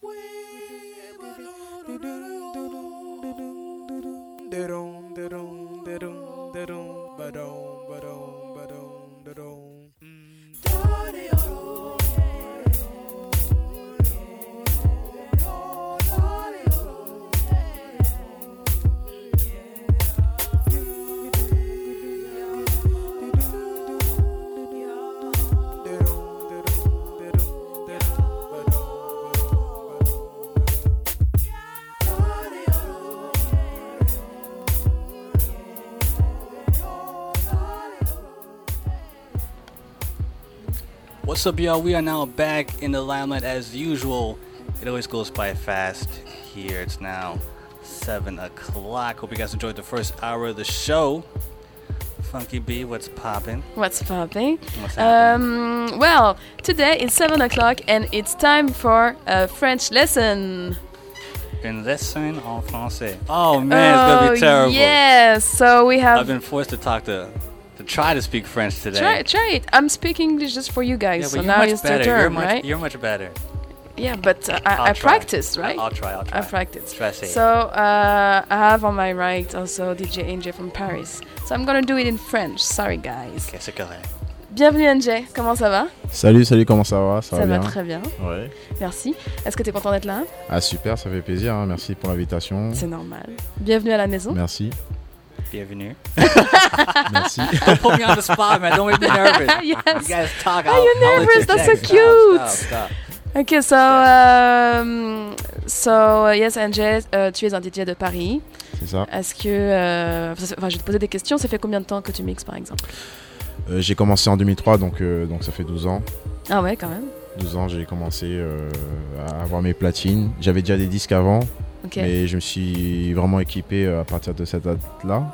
Huevo What's up, y'all? We are now back in the limelight as usual. It always goes by fast here. It's now 7 o'clock. Hope you guys enjoyed the first hour of the show. Funky B, what's popping? What's popping? What's happening? Um, well, today it's 7 o'clock and it's time for a French lesson. Une lesson en français. Oh man, it's gonna Oh, be terrible. Yes, so we have. I've been forced to talk to, to try to speak French today. Try, try it. I'm speaking English just for you Yeah, guys, but so you're now much it's your better. you're turn, much, right? You're much better. Yeah, but uh, I, I try. practice, right? I'll try. I'll try. I practice. Try say it? So uh, I have on my right also DJ NJ from Paris. So I'm gonna do it in French. Sorry, guys. Ok, c'est correct. Bienvenue NJ. Comment ça va? Salut, salut, comment ça va? Ça, Ça va bien? très bien. Ouais. Merci. Est-ce que tu es content d'être là? Ah super, ça fait plaisir, hein, merci pour l'invitation. C'est normal. Bienvenue à la maison. Merci, Bienvenue. merci. Don't put me on the spot, man. Don't make me nervous. Yes. You guys talk. I'll- you're I'll nervous? That's so cute. Stop, stop, stop. Ok, so, um, so yes, NJ, euh, tu es un DJ de Paris. C'est ça. Est-ce que, euh, enfin, je vais te poser des questions. Ça fait combien de temps que tu mixes, par exemple? Euh, j'ai commencé en 2003, donc, euh, donc ça fait 12 ans. Ah ouais, quand même. 12 ans, j'ai commencé euh, à avoir mes platines. J'avais déjà des disques avant, Ok. mais je me suis vraiment équipé euh, à partir de cette date-là.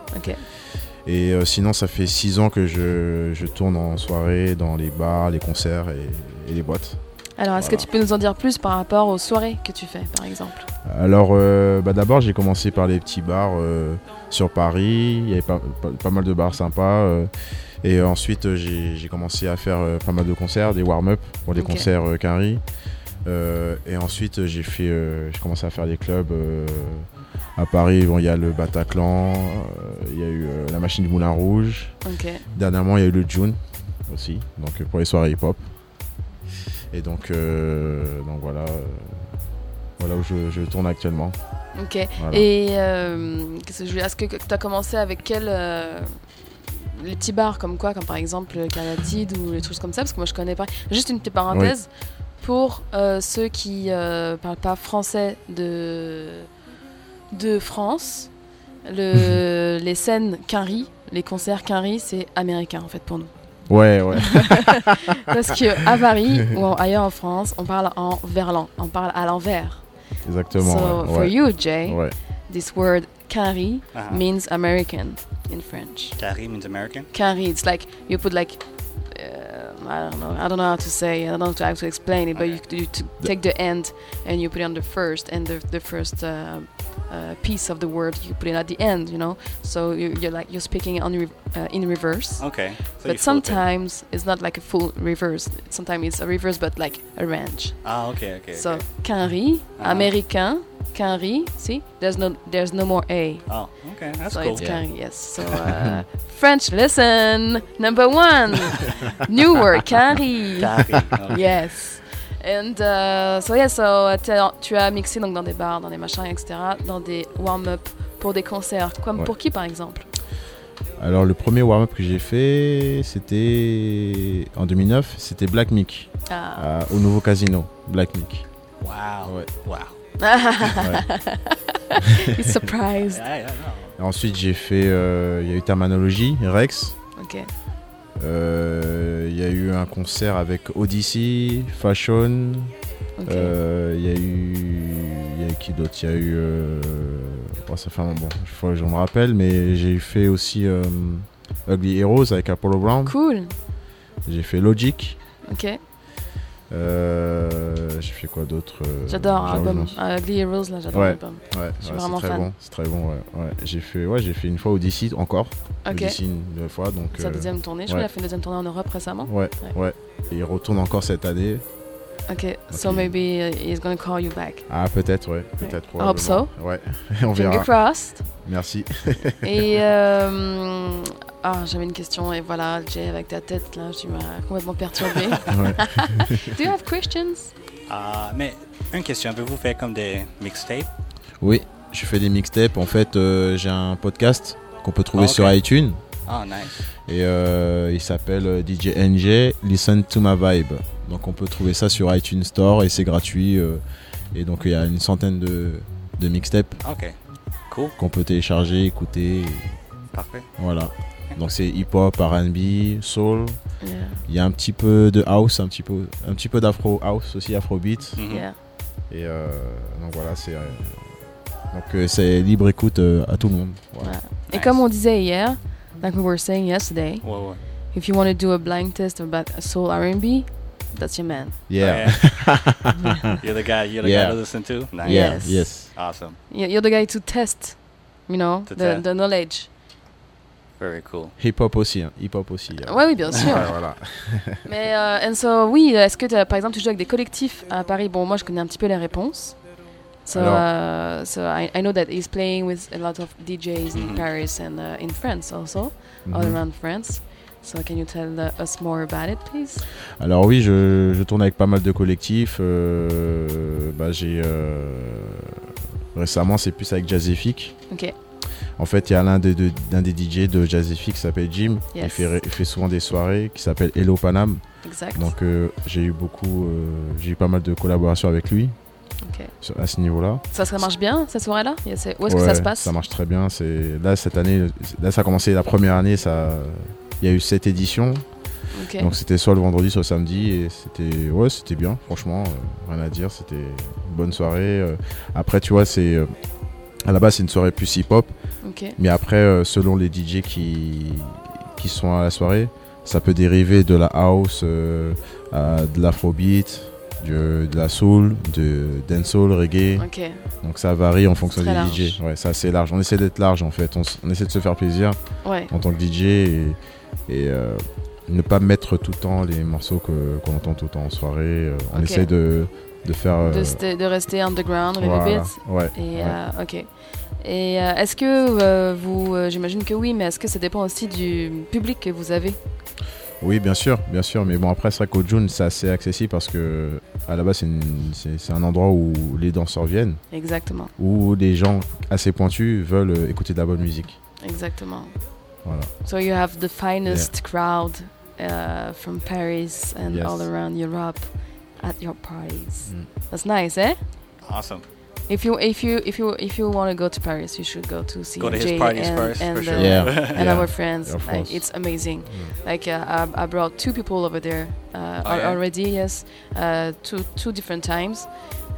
Et euh, sinon, ça fait 6 ans que je, je tourne en soirée, dans les bars, les concerts et, et les boîtes. Alors, est-ce Voilà. que tu peux nous en dire plus par rapport aux soirées que tu fais, par exemple? Alors, euh, bah, d'abord, j'ai commencé par les petits bars euh, sur Paris. Il y avait pas, pas- pas mal de bars sympas. et ensuite, j'ai commencé à faire pas mal de concerts, des warm-up pour des concerts. Euh, et ensuite, j'ai fait, euh, j'ai commencé à faire des clubs euh, à Paris. Bon, il y a le Bataclan, euh, il y a eu euh, la Machine du Moulin Rouge. Dernièrement, il y a eu le June aussi, donc euh, pour les soirées hip-hop. Et donc, euh, donc voilà, euh, voilà où je, je tourne actuellement. Ok. Voilà. Et euh, est-ce que tu as commencé avec quel euh, les petits bars comme quoi, comme par exemple Calatide ou les trucs comme ça, parce que moi je connais pas. Juste une petite parenthèse pour euh, ceux qui euh, parlent pas français de de France. Le, les scènes Quinry, les concerts Quinry, c'est américain en fait pour nous. Ouais, ouais. Parce que à Paris ou ailleurs en France, on parle en verlan, on parle à l'envers. Exactement. so ouais, for ouais. you, Jay, Ouais. this word Quinry Uh-huh. means American in French. Carré means American? Quinry, it's like you put like I don't know, I don't know how to say, I don't know how to explain it, but you, you t- take the end and you put it on the first, and the the first uh, uh, piece of the word you put it at the end, you know. So you, you're like you're speaking on re- uh, in reverse. Okay. So but flip it. sometimes it's not like a full reverse. Sometimes it's a reverse, but like a range. Ah, okay, okay. So okay. cainri, Ah. américain, cainri. See, there's no there's no more a. Oh, okay. That's so cool. it's Yeah. Yes. So uh, French lesson number one, new word okay. Yes. And uh, so yeah, so uh, t'as- tu as mixé donc dans des bars, dans des machins, etc., dans des warm-up pour des concerts. Comme Ouais. pour qui par exemple? Alors, le premier warm-up que j'ai fait, c'était en 2009, c'était Black Mick, Ah. au nouveau casino. Black Mick. Wow. Ouais. Wow. He's surprised. Yeah, yeah, no. Ensuite, j'ai fait, euh, il y a eu Terminologie, Rex. Ok. Euh, Il y a eu un concert avec Odyssey, Fashion. Euh, Il y a eu, il y a eu qui d'autre? Il y a eu, oh, ça fait un bon, il faut que je me rappelle, mais j'ai fait aussi Ugly Heroes avec Apollo Brown. Cool. J'ai fait Logic. Ok. Euh, j'ai fait quoi d'autre euh, J'adore l'album. Ugly Heroes, là, j'adore Ouais. l'album. Ouais, Je suis ouais, vraiment c'est très fan. bon. C'est très bon. Ouais, ouais. J'ai fait, ouais, j'ai fait une fois Odyssey encore. Ok. Odyssey une deux fois, donc. Sa euh, deuxième tournée. Je crois ouais. qu'il a fait une deuxième tournée en Europe récemment. Ouais, Ouais. ouais. Et il retourne encore cette année. Ok, so maybe uh, he's gonna call you back. Ah, peut-être, ouais. Peut-être. I hope so. Ouais, on verra. crossed. Merci. Et euh, ah, j'avais une question et voilà, Jay, avec ta tête là, tu m'as complètement perturbé. Do you have questions? Ah, mais une question, avez-vous fait comme des mixtapes? Oui, je fais des mixtapes. En fait, euh, j'ai un podcast qu'on peut trouver Ah, sur iTunes. Ah, nice. Et euh, il s'appelle euh, DJ NJ Listen to My Vibe. Donc on peut trouver ça sur iTunes Store et c'est gratuit. euh, et donc il y a une centaine de, de mixtapes Ok, cool, qu'on peut télécharger, écouter. parfait. Voilà. Donc c'est hip-hop, R&B, soul. Yeah. Il y a un petit peu de house, un petit peu, un petit peu d'afro house aussi, afrobeat. Mhm. Yeah. Et euh, donc voilà, c'est euh, donc euh, c'est libre écoute euh, à tout le monde. Voilà. Voilà. Et Nice. comme on disait hier, like we were saying yesterday, Ouais, ouais. if you want to do a blind test about soul R&B, that's your man. Yeah. Yeah. you're the guy. You're the Yeah. guy to listen to? Nice. Yeah. Yes. Yes. Awesome. You- You're the guy to test, you know, the, test. the knowledge. Very cool. Hip hop aussi, hein. hip hop aussi. euh. Ouais, oui, bien sûr. Ouais, voilà. Mais, euh, and so, oui, est-ce que, t'as- par exemple, tu joues avec des collectifs à Paris? Bon, moi, je connais un petit peu les réponses. So, Alors- uh, so I, I know that he's playing with a lot of DJs in Mhm. Paris and uh, in France also, all Mhm. around France. So, can you tell uh, us more about it, please? Alors oui, je, je tourne avec pas mal de collectifs. euh, bah, j'ai euh, récemment, c'est plus avec Jazzific. Ok, En fait, il y a l'un des, de- des DJ de Jazzific qui s'appelle Jim. Il, fait, il fait souvent des soirées qui s'appelle Hello Panam. exact. Donc euh, j'ai eu beaucoup, euh, j'ai eu pas mal de collaborations avec lui Ok. sur- à ce niveau-là. Ça, ça marche bien, cette soirée-là? Où est-ce que ça se passe? Ça marche très bien. C'est là cette année, là ça a commencé la première année. Ça, il y a eu sept éditions. Donc c'était soit le vendredi, soit le samedi, et c'était ouais, c'était bien. Franchement, euh, rien à dire. C'était une bonne soirée. après, tu vois, c'est à la base c'est une soirée plus hip-hop, mais après, euh, selon les DJ qui qui sont à la soirée, ça peut dériver de la house, euh, à de l'afrobeat, de, de la soul, de dancehall, reggae. Donc ça varie en fonction des large. DJ. Ouais, c'est assez large. On essaie d'être large en fait. On, on essaie de se faire plaisir Ouais. en tant que DJ et, et, euh, ne pas mettre tout le temps les morceaux qu'on entend tout le temps en soirée. On essaie de, de faire. euh, De, rester underground a little voilà. bit. Ouais, Et ouais. euh, ok. Et euh, est-ce que vous, j'imagine que oui, mais est-ce que ça dépend aussi du public que vous avez? Oui, bien sûr, bien sûr. Mais bon, après, c'est vrai qu'au June, c'est assez accessible parce que à la base, c'est un endroit où les danseurs viennent, Exactement, où des gens assez pointus veulent euh, écouter de la bonne musique. exactement. Voilà. So you have the finest crowd uh, from Paris and Yes. all around Europe at your parties. Mm. That's nice, eh? Awesome. If you if you if you if you want to go to Paris, you should go to see Go to his Jay parties and, first, and, for sure. uh, Yeah. and Yeah. our friends. Of Like it's amazing. Mm. Like uh, I, I brought two people over there uh, Oh, yeah? already. Yes, uh, two two different times,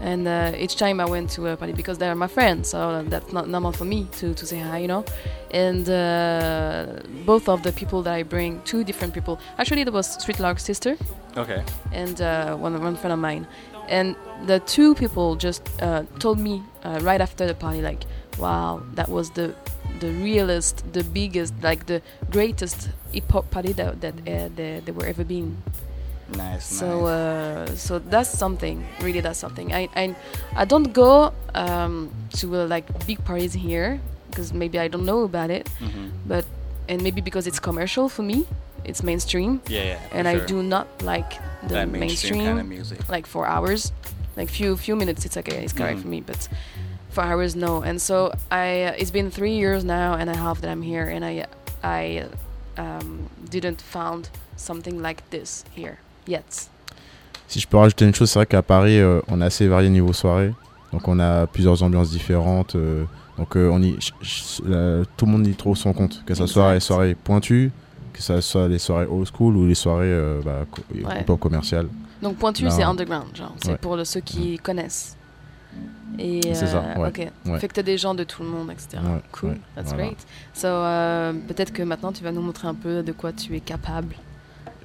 and uh, each time I went to a party because they're my friends, so that's not normal for me to, to say hi, you know. And uh, both of the people that I bring, two different people. Actually, there was Street Lark's sister Okay. and uh, one one friend of mine, and the two people just uh, told me uh, right after the party, like, "Wow, that was the the realest, the biggest, like the greatest hip hop party that that uh, there, there were ever been." Nice. So nice. uh, so that's something. Really, that's something. I I, I don't go um, to uh, like big parties here because maybe I don't know about it, Mhm. but and maybe because it's commercial for me, it's mainstream, Yeah, yeah. and I do not like the that mainstream, mainstream kind of music. like for hours, like few few minutes. It's okay, it's correct Mhm. for me, but for hours no. And so I, uh, it's been three years now and a half that I'm here, and I I um, didn't found something like this here Si je peux rajouter une chose, c'est vrai qu'à Paris, euh, on est assez varié niveau soirée. Donc on a plusieurs ambiances différentes. euh, donc euh, on y, tout le monde y trouve son compte. Que ce soit les soirées pointues, que ce soit les soirées old school ou les soirées bah, co- Ouais. commerciales. Donc pointu, c'est underground, genre. C'est Ouais. pour le- ceux qui connaissent. Et C'est ça, ouais. ok. Fait que t'as des gens de tout le monde, etc. Cool, that's voilà. great. So peut-être que maintenant tu vas nous montrer un peu de quoi tu es capable.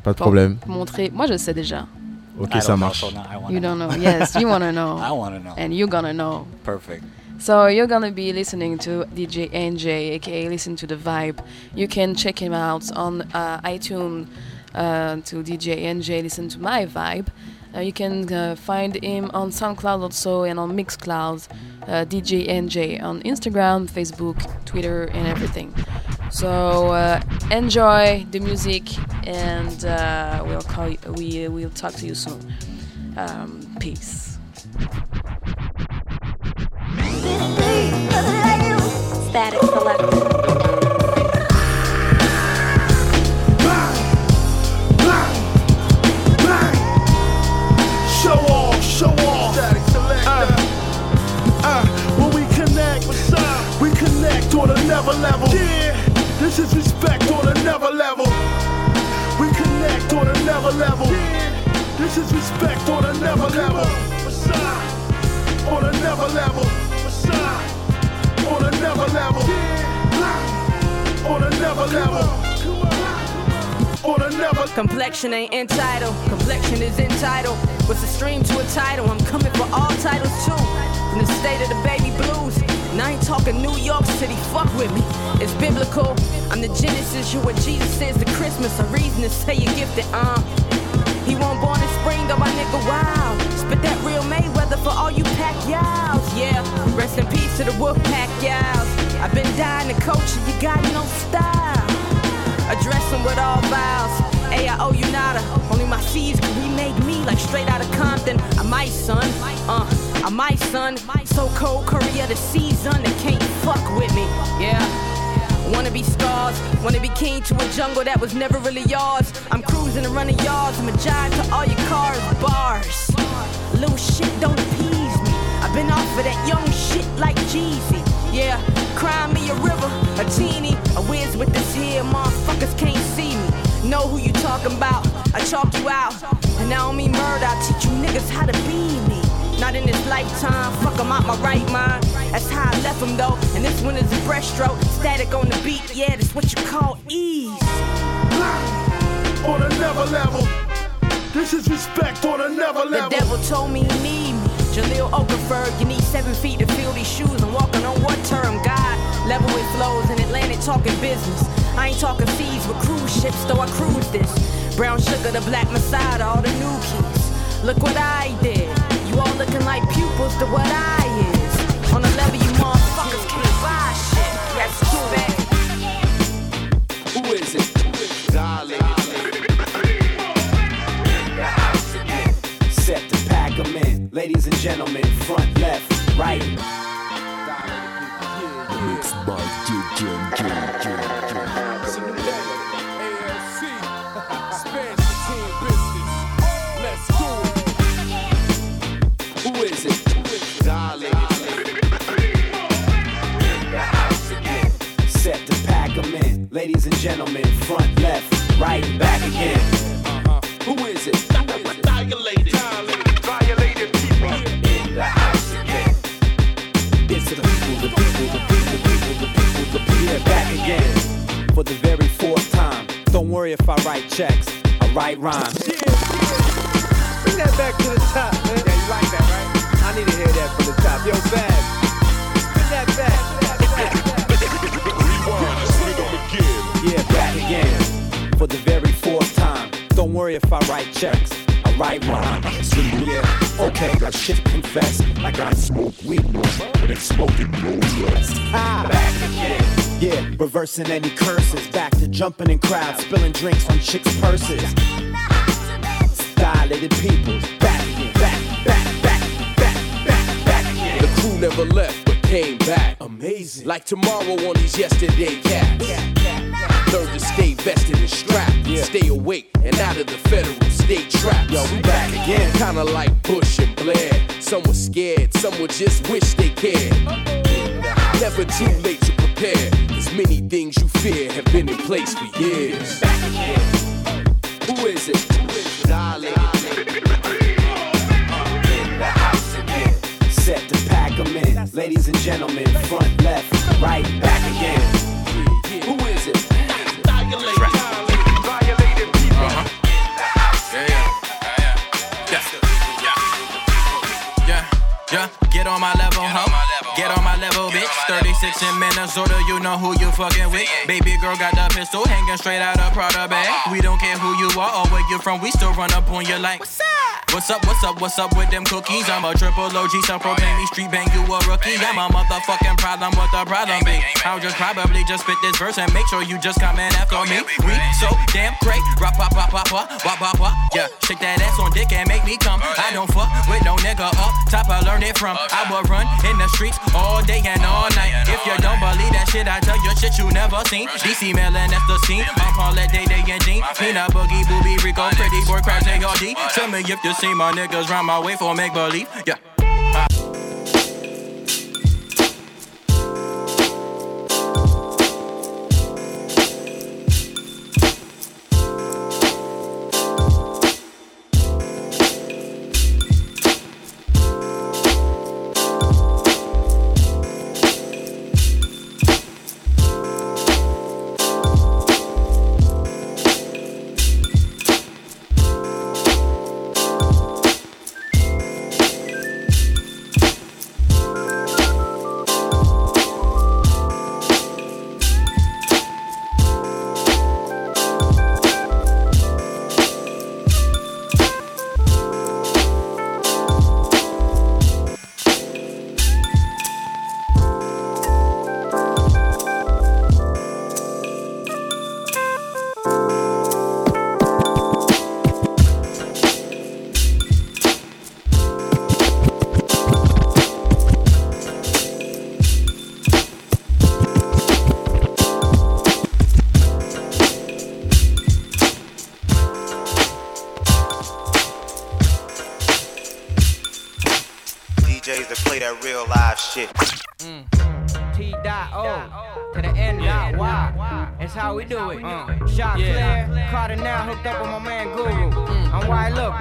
Pas de problème. Montrer. Moi je sais déjà. Ok, I ça know, marche. so now I wanna You don't know. Yes, you wanna know. I want to know. And you're gonna know. Perfect. So you're gonna be listening to DJ NJ, aka Listen to the Vibe. You can check him out on uh, iTunes uh, to DJ NJ Listen to My Vibe. Uh, you can uh, find him on SoundCloud also and on Mixcloud, uh, DJ NJ on Instagram, Facebook, Twitter, and everything. So uh, enjoy the music, and uh, we'll call you, we will talk to you soon. Um, peace. Statik. Level. On another level. On another level. On another level. Complexion ain't entitled, complexion is entitled. What's a stream to a title? I'm coming for all titles too. From the state of the baby blues and I ain't talking New York City, fuck with me. It's biblical. I'm the Genesis, you what Jesus says to Christmas. A reason to say you're gifted, um. He won't born in spring, though my nigga wild. Spit that real Mayweather for all you pack yowls. Yeah, rest in peace to the wolf pack yowls. I've been dying to coach you, you got no style. Address them with all vows. Hey, I owe you nada. Only my C's can remake me like straight out of Compton. I'm my son. Uh, I'm my son. So cold, Korea the season. They can't fuck with me. Yeah. Wanna be stars, wanna be king to a jungle that was never really yours. I'm cruising and running yards, I'm a giant to all your cars, bars. Little shit don't appease me. I've been off of that young shit like Jeezy. Yeah, cry me a river, a teeny, a whiz with this here, motherfuckers can't see me. Know who you talking about, I chalk you out. And now I don't mean murder, I teach you niggas how to be me. Not in this lifetime, fuck I'm out my right mind. That's how I left them though, and this one is a breaststroke. Statik on the beat, yeah, that's what you call ease. On another level, this is respect on another level. The devil told me he need me. Jahlil Okafor, you need seven feet to fill these shoes. I'm walking on what term? God, level with flows in Atlantic talking business. I ain't talking fees with cruise ships, though I cruise this. Brown sugar, the black Messiah, all the new keys. Look what I did. You all looking like pupils to what I Ladies and gentlemen, front, left, right. Write checks. I write rhymes. Bring that back to the top, man. Yeah, you like that, right? I need to hear that from the top. Yo, Bag, bring that back. Yeah, back again. For the very fourth time. Don't worry if I write checks. I write rhymes. Yeah, okay, got shit to confess. I got smoke weed, but it's smoking no less. Ah, back again. Yeah, reversing any curses. Back to jumping in crowds, spilling drinks on chicks' purses. Dilated Peoples. Back again, back, back, back, back, back, back again. The crew never left but came back. Amazing. Like tomorrow on these yesterday cats. Learn to stay vested and strapped. Stay awake and out of the federal state traps. Yo, we back again. Kinda like Bush and Blair. Some were scared, some would just wish they cared. Never too late to prepare. As many things you fear have been in place for years. Who is it? Darling. In the house again. Set to pack in. Ladies and gentlemen, front, left, right, back again. Get on my level, huh? Get on my level, bitch. 36 in Minnesota, you know who you fucking with. Baby girl got the pistol hanging straight out of Prada bag. We don't care who you are or where you're from, we still run up on you like, what's up? What's up, what's up, what's up with them cookies? I'm a triple OG, self proclaim me street bang, you a rookie. I'm a motherfucking problem, what the problem be? I'll just probably just spit this verse and make sure you just come in after me. We so damn great. Rap, pop, pop, pop, pop, wop, wop, wop. Yeah, shake that ass on dick and make me come. I don't fuck with no nigga up top, I learned it from. I will run in the streets all day and all night. If you don't believe that shit, I tell you shit you never seen. DC Melon, that's the scene. I'm Paulette, Day Day, and Jean. Peanut Boogie, Booby, Rico, Pretty Boy, Crash, ARD. Tell me if you see my niggas round my way for make believe. Yeah.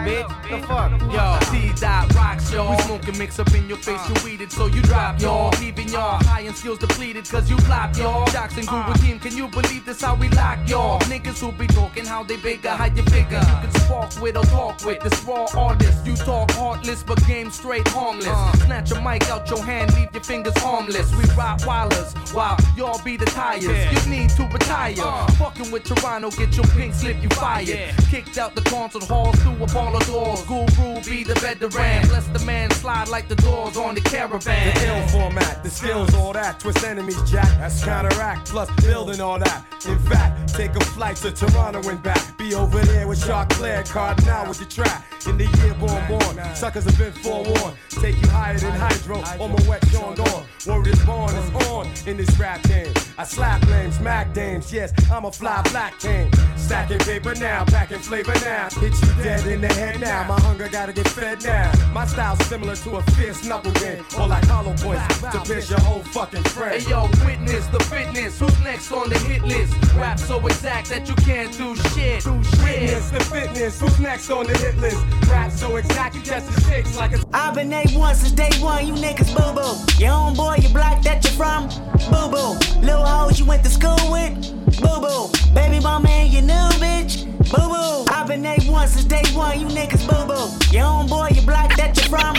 Bitch. The fuck? Yo, T dot rocks, yo. We smoking mix up in your face, uh. you eat so you drop, y'all. Leaving y'all high and skills depleted, cause you flop, y'all. And Guru team, can you believe this? How we lock, y'all? Niggas who be talking how they bigger, how you figure. You can spark with or talk with this raw artist. You talk heartless, but game straight harmless. Uh. Snatch a mic out your hand, leave your fingers harmless. We rock wilders, while y'all be the tires. You need to retire. Uh. Fucking with Toronto, get your pink slip, you fired. Kicked out the concert halls through a ball of doors. Guru be the veteran. Bless the man, slide like the doors on the caravan. The ill format, the skills, all that. Twist enemies, jack. That's counteract, plus building all that. In fact, take a flight to Toronto and back. Be over there with Shark Claire, Kardinal with the track. In the year born born, suckers have been forewarned. Take you higher than hydro, on my wet Sean Dawn. Word is born, is on in this rap game. I slap lames, smack dames, yes, I'm a fly black king. Stacking paper now, packing flavor now. Hit you dead in the head now, my hunger gotta get fed now. My style's similar to a fierce knuckle game, or like hollow points to pierce your whole fucking friend. Hey yo, witness the fitness. Who's next on the hit list? Rap so exact that you can't do shit. Do Witness the fitness, who's next on the hit list? Rap so exact, you catch the sticks like a I've been A1 since day one, you niggas boo boo. Your own boy, you block that you from, boo boo. Little hoes you went to school with, boo boo. Baby mama and your new bitch, boo boo. I've been A1 since day one, you niggas boo boo. Your own boy, you block that you from,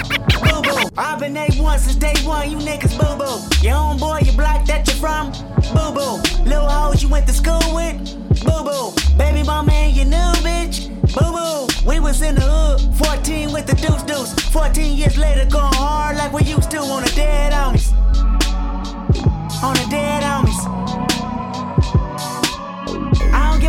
boo boo. I've been A1 since day one, you niggas boo boo. Your own boy, you block that you from, boo boo. Little hoes you went to school with, boo boo. Baby mama and your new bitch, boo boo. We was in the hood, 14 with the deuce deuce. 14 years later, going hard like we used to on the dead homies. On the dead homies.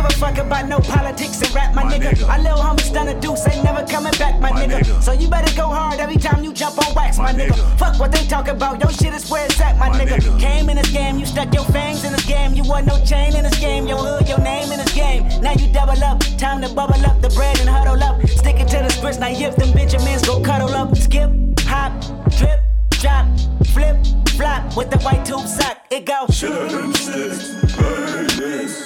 A fuck about no politics and rap, my, nigga. nigga. Our little homies done a deuce, ain't never coming back, my, nigga. nigga. So you better go hard every time you jump on wax, my, nigga. nigga. Fuck what they talk about, your shit is where it's at, my, nigga. nigga. Came in this game, you stuck your fangs in this game. You want no chain in this game, your hood, your name in this game. Now you double up, time to bubble up the bread and huddle up. Stick it to the splits, now if them Benjamins go cuddle up. Skip, hop, drip, drop, flip, flop with the white tube sock. It go.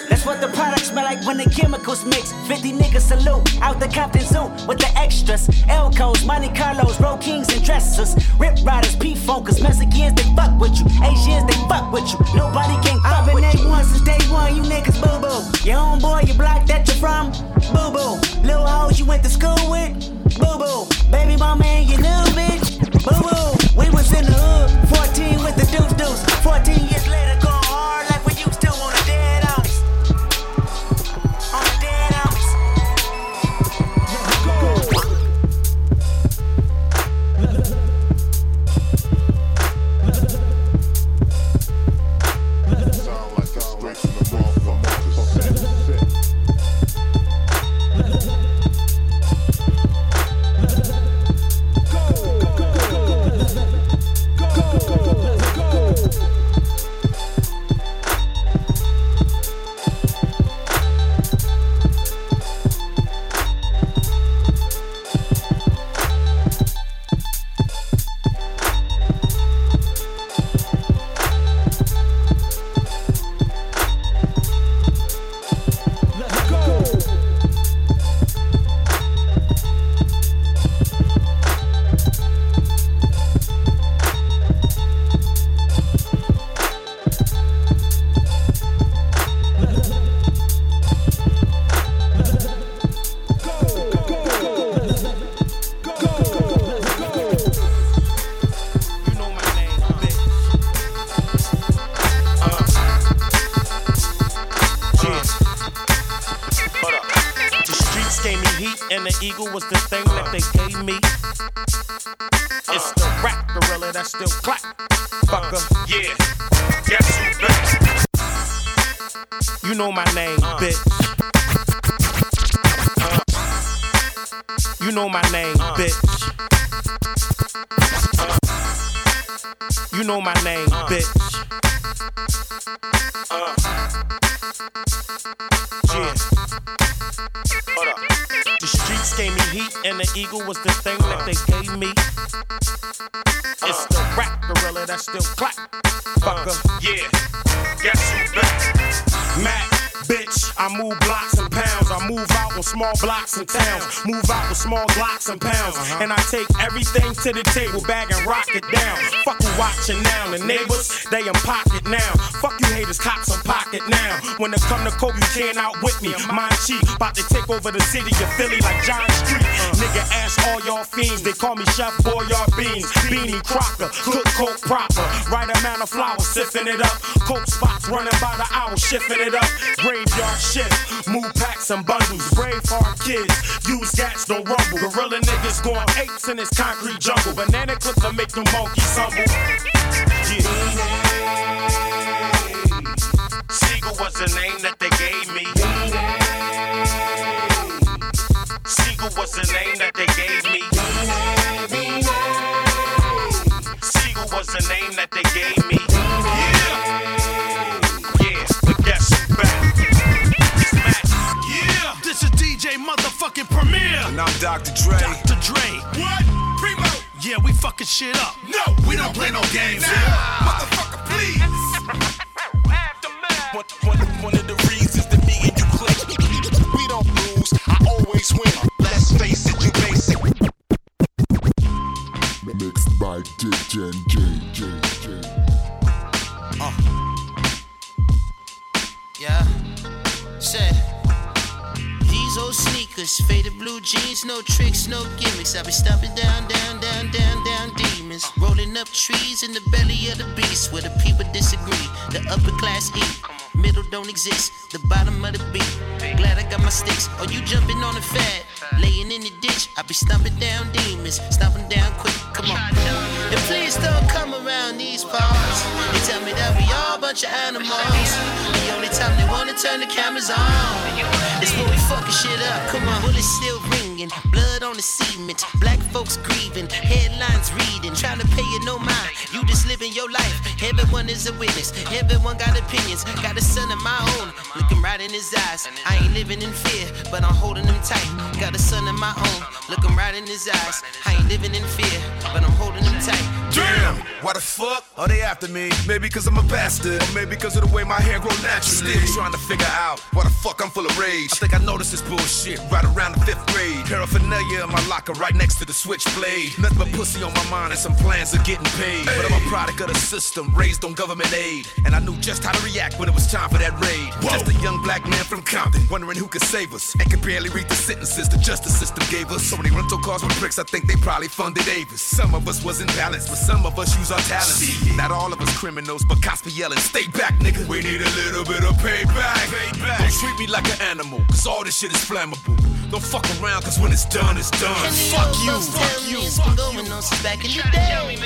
That's what the product smell like when the chemicals mix. 50 niggas salute out the Compton Zoo with the extras. Elcos, Monte Carlos, Roll Kings and dressers. Rip riders, P Focus, Mexicans, they fuck with you. Asians, they fuck with you. Nobody can fuck. I've been A1 since day one, you niggas boo boo. Your own boy, you block that you from, boo boo. Little hoes you went to school with, boo boo. Baby mama and your new bitch, boo boo. We was in the hood, 14 with the deuce deuce. 14 years later, eagle was the thing that they gave me. It's the rap gorilla that still clap. Fucker. Yeah. Guess who back? You know my name, uh. bitch. You know my name, uh. bitch. You know my name, uh. bitch. Eagle was the thing that they gave me. It's the rap gorilla that still clap. Fucker. Yeah. Guess who back? Mac, bitch, I move blocks and pounds. I move out on small blocks and towns. Move out with small blocks and pounds. And I take everything to the table, bag and rock it down. Fuck you watching now. The neighbors, they in pocket now. Fuck you haters, cops in pocket now. When it come to coke, you can't outwit me. Mind cheap, about to take over the city of Philly like John Street. Nigga, ask all y'all fiends. They call me Chef Boyard Beans. Beanie Crocker, cook coke proper. Right amount of flour, sipping it up. Coke spots running by the hour, shifting it up. Graveyard shift, move packs and bundles. Brave hard kids, use gats, don't rumble. Gorilla niggas going apes in this concrete jungle. Banana clips will make them monkeys humble. Yeah. Sigel was the name that they gave me. Sigel was the name that they gave me. Sigel was the name that they gave me. Yeah. Yeah, but guess who back? It's. Yeah, this is DJ motherfucking Premier. And I'm Dr. Dre. Dr. Dre. What? Primo. Yeah, we fucking shit up. No, we don't play no games. Nah. Motherfucker, please. One, one, one JJ. Uh. Yeah. Said. These old sneakers, faded blue jeans, no tricks, no gimmicks. I be stomping down, down, down, down, down demons. Rolling up trees in the belly of the beast where the people disagree. The upper class eat, middle don't exist. The bottom of the beat. Glad I got my sticks. Oh, you jumping on the fat, laying in the ditch. I be stomping down demons, stomping down quick. Come on. And please don't come around these parts. They tell me that we all a bunch of animals. The only time they wanna turn the cameras on is when we fucking shit up. Come on, bullets still ringing, blood on the cement. Black folks grieving, headlines reading, trying to pay you no mind. You just living your life. Everyone is a witness. Everyone got opinions. Got a son of my own, looking right in his eyes. I ain't living in fear, but I'm holding him tight. Got a son of my own, looking right in his eyes. I ain't living in fear, but I'm holding him tight. Damn, why the fuck are they after me? Maybe cause I'm a bastard, or maybe cause of the way my hair grow naturally. Still trying to figure out why the fuck I'm full of rage. I think I noticed this bullshit right around the fifth grade. Paraphernalia in my locker right next to the switchblade. Nothing but pussy on my mind and some plans of getting paid. But I'm a product of the system, raised on government aid. And I knew just how to react when it was time for that raid. Just a young black man from Compton, wondering who could save us. And could barely read the sentences the justice system gave us. So many rental cars with bricks, I think they probably funded Avis. Some of us was in balance, but some of us use our talents. Not all of us criminals, but cops be yelling, stay back, nigga. We need a little bit of payback. payback. Don't treat me like an animal, cause all this shit is flammable. Don't fuck around, cause when it's done, it's done. And the Fuck you, folks fuck tell me you, it's fuck been going on since back in the day.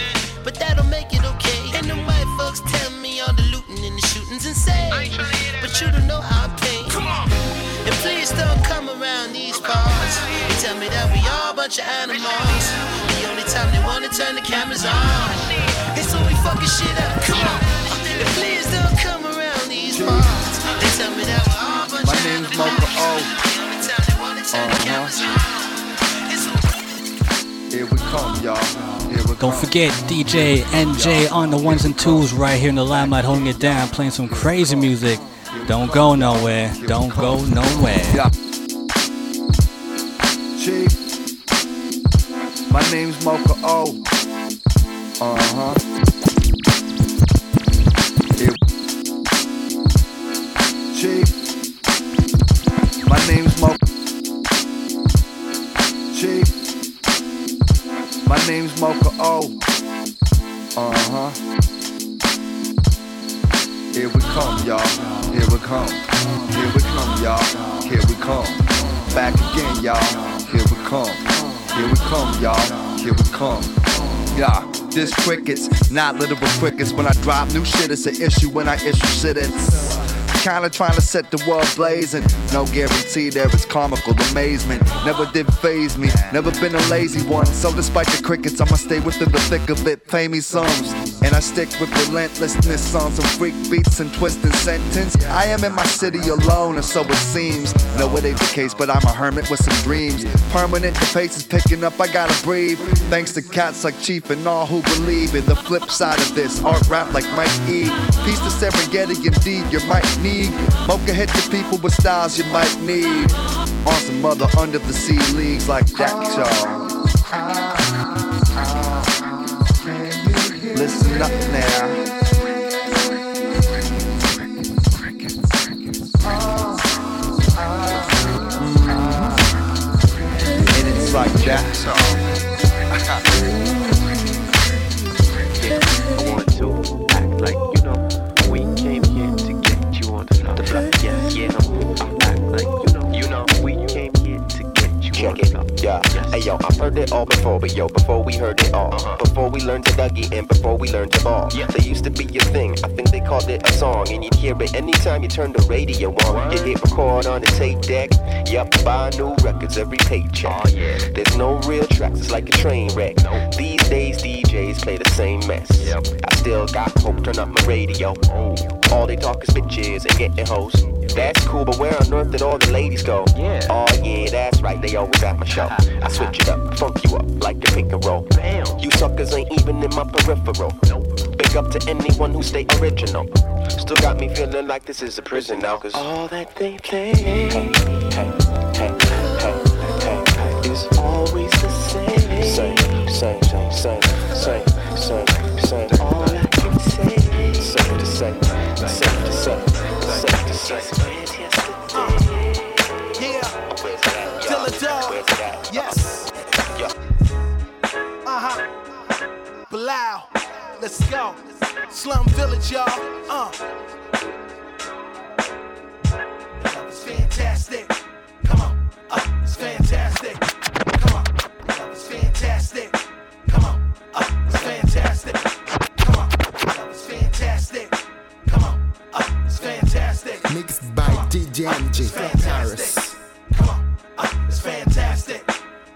But that'll make it okay. And the white folks tell me all the looting and the shootings insane. But you don't know how I pain. Come on. And please don't come around these parts. They tell me that we all a bunch of animals. The only time they wanna turn the cameras on is when we fucking shit up. Come on. And please don't come around these parts. They tell me that we're all a bunch My of name's animals. Moka O. The only time Here we come, y'all. We Don't forget DJ NJ on the ones and twos right here in the limelight, holding it down, playing some crazy music. Don't go nowhere. Don't go nowhere. Yeah. Chief. My name's Moka O. Uh huh. Chief. My name's My name's Moka O. Uh huh. Here we come, y'all. Here we come. Here we come, y'all. Here we come. Back again, y'all. Here we come. Here we come, y'all. Here we come. Yeah, this crickets, not literal crickets. When I drop new shit, it's an issue when I issue shit. It's kinda trying to set the world blazing. No guarantee there is comical amazement. Never did phase me, never been a lazy one. So despite the crickets, I'ma stay within the thick of it. Pay me sums, and I stick with relentlessness on some freak beats and twisted sentence. I am in my city alone, and so it seems. No, it ain't the case, but I'm a hermit with some dreams. Permanent, the pace is picking up, I gotta breathe. Thanks to cats like Chief and all who believe in the flip side of this. Art rap like Mike E. Peace to Serengeti, indeed, you might need. Moka hit the people with styles you might need. On some other under the sea leagues like that. Listen up now. Mm-hmm. It's like that, yeah. Hey yo, I've heard it all before, but yo, before we heard it all, uh-huh. before we learned to Dougie and before we learned to ball, they used to be a thing. I think they called it a song, and you'd hear it anytime you turn the radio on. You hit record on the tape deck. Yup, buy new records every paycheck. Oh, There's no real tracks, it's like a train wreck. These days DJs play the same mess. I still got hope, turn up my radio. Oh. All they talk is bitches and getting hoes. That's cool, but where on earth did all the ladies go? Yeah. Oh yeah, that's right, they always at my show. I switch it up, funk you up like a pick and roll. You suckers ain't even in my peripheral. Big up to anyone who stay original. Still got me feeling like this is a prison now, cause all that they play hey, hey, hey, hey, hey, hey, is always the same. Same, same, same, same, same, same, same. All I can say, same to say, same to say, same to say. Dog. Yes. Uh huh. Bilal. Let's go. Slum Village, y'all. Uh. It's fantastic. Come on. Uh, it's fantastic. Come on. It's fantastic. Come on. Uh, it's fantastic. Come on. It's fantastic. Come on. Uh, it's fantastic. Mixed by DJ NJ from Paris. It's fantastic.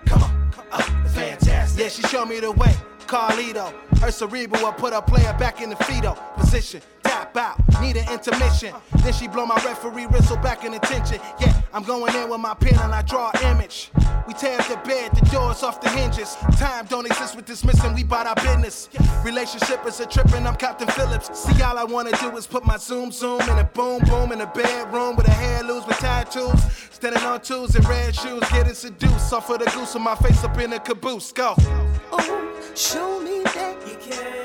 Come on, uh, fantastic. Yeah, she showed me the way. Carlito, her cerebral, will put her player back in the fetal position. Tap out, need an intermission. Then she blow my referee whistle back in attention. Yeah, I'm going in with my pen and I draw an image. We tear up the bed, the doors off the hinges. Time don't exist with dismissing, we bought our business. Relationship is a trip and I'm Captain Phillips. See, all I wanna do is put my zoom zoom in a boom boom in a bedroom with a hair loose with tattoos. Standing on twos and red shoes, getting seduced. Off of the goose with my face up in a caboose. Go. Oh, show me that you care.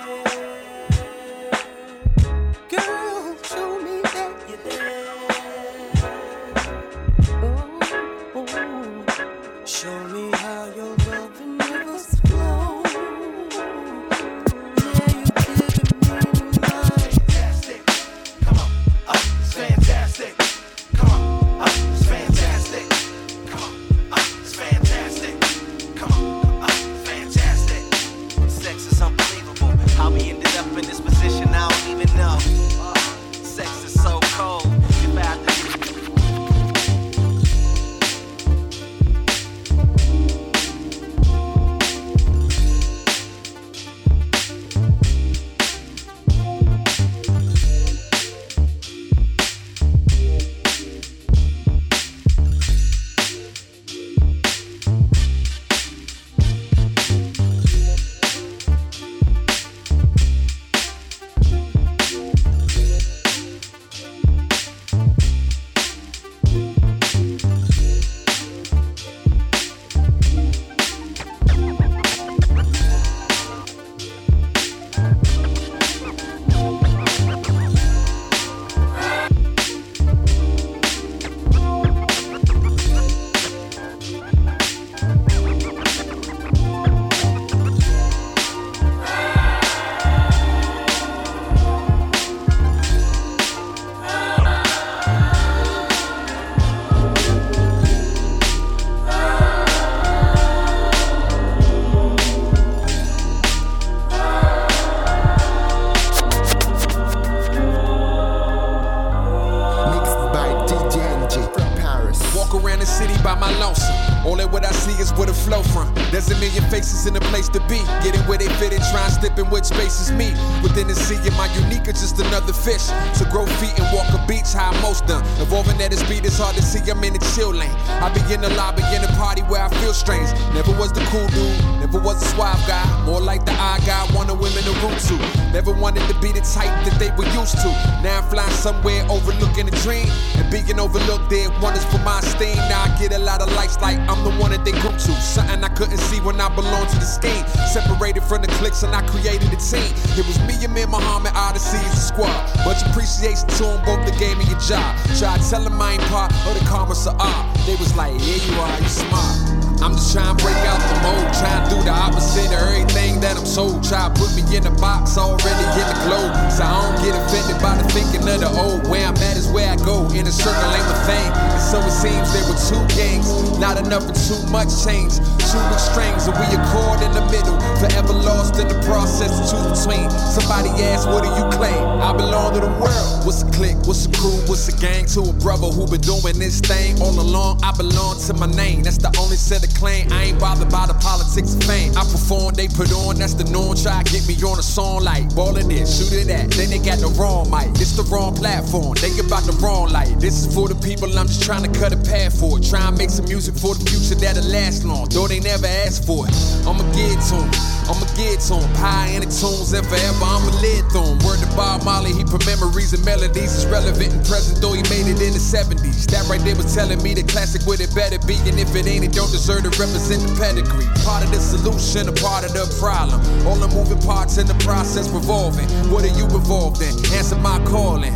Another fish? So grow feet and walk a beach, how most done. Evolving at a speed, it's hard to see. I'm in the chill lane. I be in the lobby, in the party where I feel strange. Never was the cool dude, never was a suave guy. More like the eye guy, wanted women to root to. Never wanted to be the type that they were used to. Now I'm flying somewhere overlooking a dream. And being overlooked, there one is for my esteem. Now I get a lot of likes like I'm the one that they group to. Something I couldn't see when I belonged to the scheme. Separated from the cliques and I created a team. It was me and me, Muhammad Oddisee as squad. Much appreciation to them, both the game and your job. Try to tell them I ain't part of the karma art. They was like, yeah, you are, you smart. I'm just trying to break out the mold, trying to do the opposite of everything that I'm sold. Try to put me in a box already in the globe. So I don't get offended by the thinking of the old. Where I'm at is where I go, in a circle ain't my thing. And so it seems there were two gangs, not enough and too much change. Two extremes, and we accord in the middle. Forever lost in the process, two between. Somebody asked, what do you claim? I belong to the world. What's a clique? What's a crew? What's a gang? To a brother who been doing this thing all along. I belong to my name. That's the only set of claim. I ain't bothered by the politics of fame. I perform, they put on, that's the norm. Try get me on a song like ballin' this, shoot it at. Then they got the wrong mic. This the wrong platform. They about the wrong light. This is for the people I'm just trying to cut a path for. Try and make some music for the future that'll last long. Though they never asked for it. I'ma get to to 'em. I'ma get to 'em. High in the tunes and forever I'ma live through 'em. Word to Bob Marley, he put memories and melodies. It's relevant and present, though he made it in the 70s. That right there was telling me the classic what it better be. And if it ain't, it don't deserve to represent the pedigree. Part of the solution, a part of the problem. All the moving parts in the process revolving. What are you involved in? Answer my calling.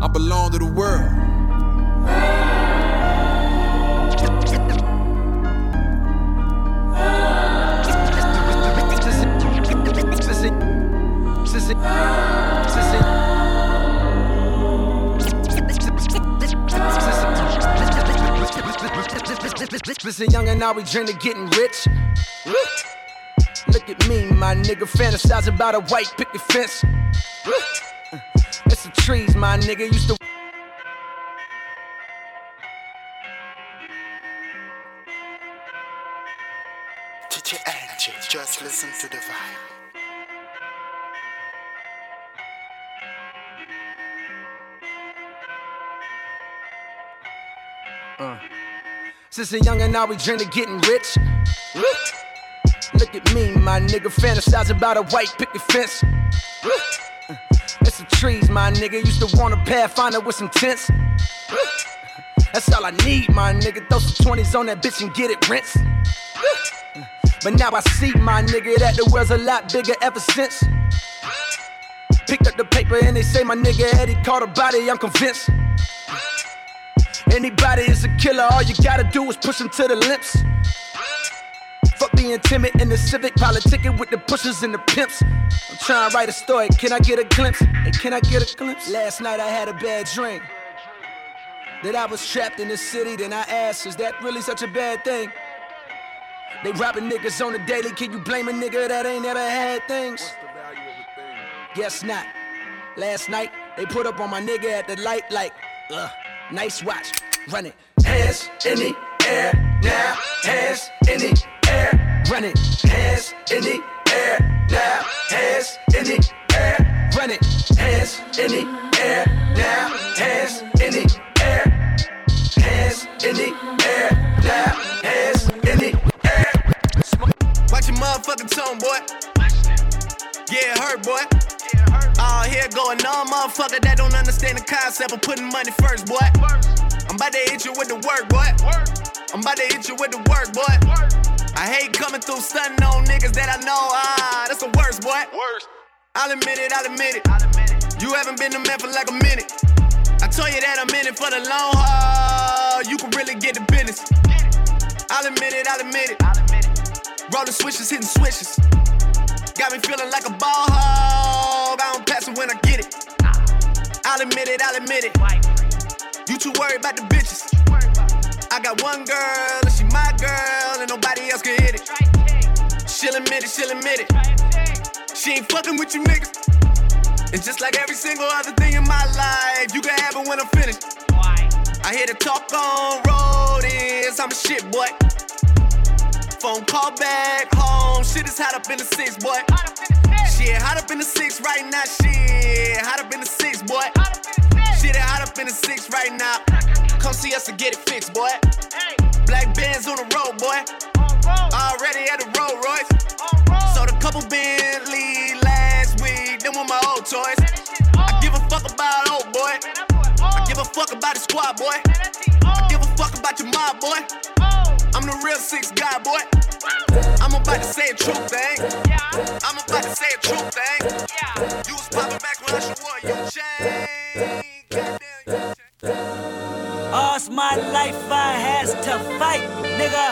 I belong to the world. Listen, young and now we dream of getting rich. Look at me, my nigga, fantasize about a white picket fence. It's the trees, my nigga, used to. DJ NJ, just listen to the vibe. Uh. Since a young and now we dream of getting rich. Look at me, my nigga, fantasize about a white picket fence. Uh, it's the trees, my nigga. Used to want a pathfinder with some tents. That's all I need, my nigga. Throw some 20s on that bitch and get it rinsed. Uh, but now I see, my nigga, that the world's a lot bigger ever since. Picked up the paper and they say my nigga Eddie caught a body, I'm convinced. Anybody is a killer, all you gotta do is push them to the lips. Fuck being timid in the civic, politicking with the pushers and the pimps. I'm trying to write a story, can I get a glimpse? And can I get a glimpse? Last night I had a bad dream. That I was trapped in the city, then I asked, is that really such a bad thing? They robbing niggas on the daily, can you blame a nigga that ain't ever had things? Guess not. Last night, they put up on my nigga at the light like, ugh, nice watch, run it. Hands in the air, now, hands in the air, run it. Hands in the air, now, hands in the air, run it. Hands in the air, now, hands in the air, hands in the air, now, hands in the air. Watch your motherfucking tone, boy. Yeah, hurt, boy. All here going on, motherfucker that don't understand the concept of putting money first, boy. I'm about to hit you with the work, boy. I'm about to hit you with the work, boy. I hate coming through stunting on niggas that I know. Ah, that's the worst, boy. Worst. I'll admit it, I'll admit it. You haven't been a man for like a minute. I told you that I'm in it for the long haul. You can really get the business. I'll admit it, I'll admit it. Rolling switches, hitting switches. Got me feeling like a ball hog. I don't pass it when I get it. I'll admit it, I'll admit it. You too worried about the bitches. I got one girl, and she my girl, and nobody else can hit it. She'll admit it, she'll admit it. She ain't fucking with you niggas. And just like every single other thing in my life, you can have it when I'm finished. I hear the talk on road is I'm a shit boy. Phone call back home. Shit is hot up in the six, boy. Shit, hot up in the six right now. Shit, hot up in the six, boy. Shit, hot up in the six right now. Come see us and get it fixed, boy. Black bands on the road, boy. Already at the Rolls Royce. Sold a couple Bentley last week. Them were my old toys. I give a fuck about old boy. I give a fuck about the squad, boy. I give a fuck about your mob, boy. I'm the real six guy, boy. I'm about to say a true thing. I'm about to say a true thing. You was popping back when I should wore your chain. All's my life I has to fight, nigga.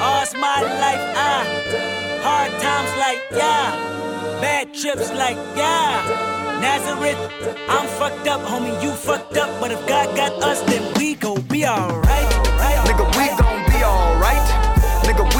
All's my life I hard times like yeah, bad trips like yeah. Nazareth, I'm fucked up, homie, you fucked up. But if God got us, then we gon' be alright. Nigga, we gon' be alright. Nigga, we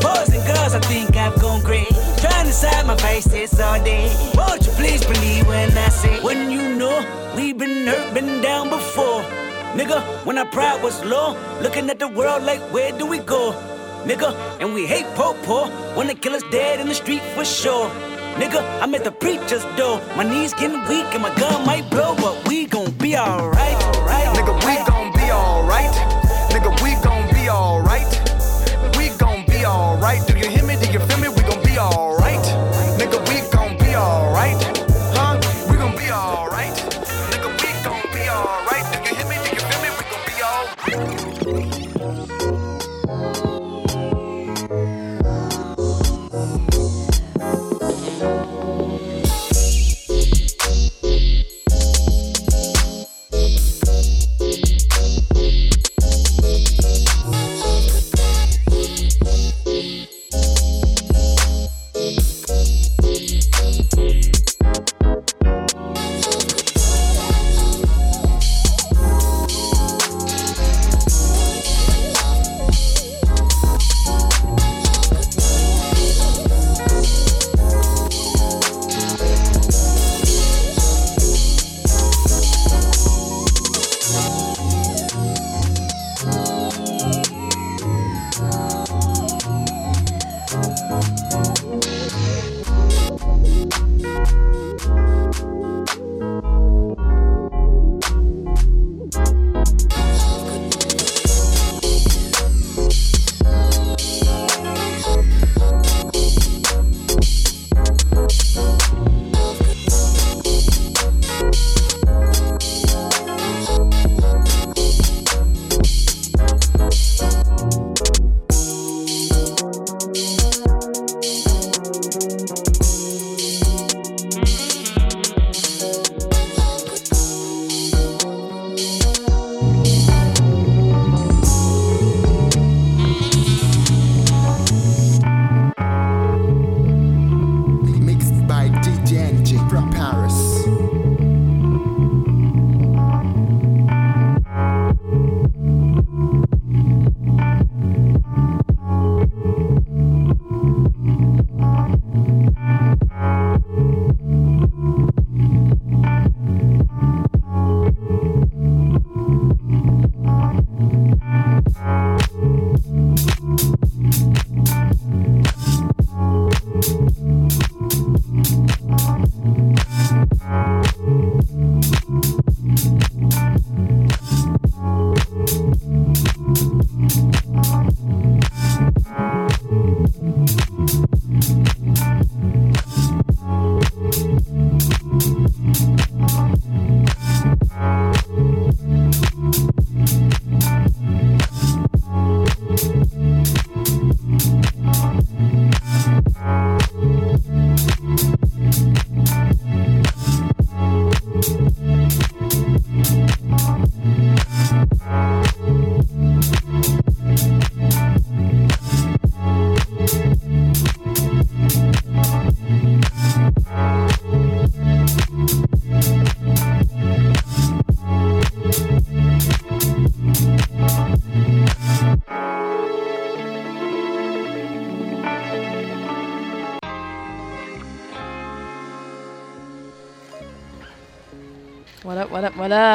Girls, I think I've gone great. Trying to decide my faces all day. Won't you please believe when I say, when you know we've been hurt, been down before. Nigga, when our pride was low, looking at the world like, where do we go? Nigga, and we hate po po when they kill us dead in the street for sure. Nigga, I'm at the preacher's door. My knees getting weak and my gun might blow, but we gon' be alright, alright. Nigga,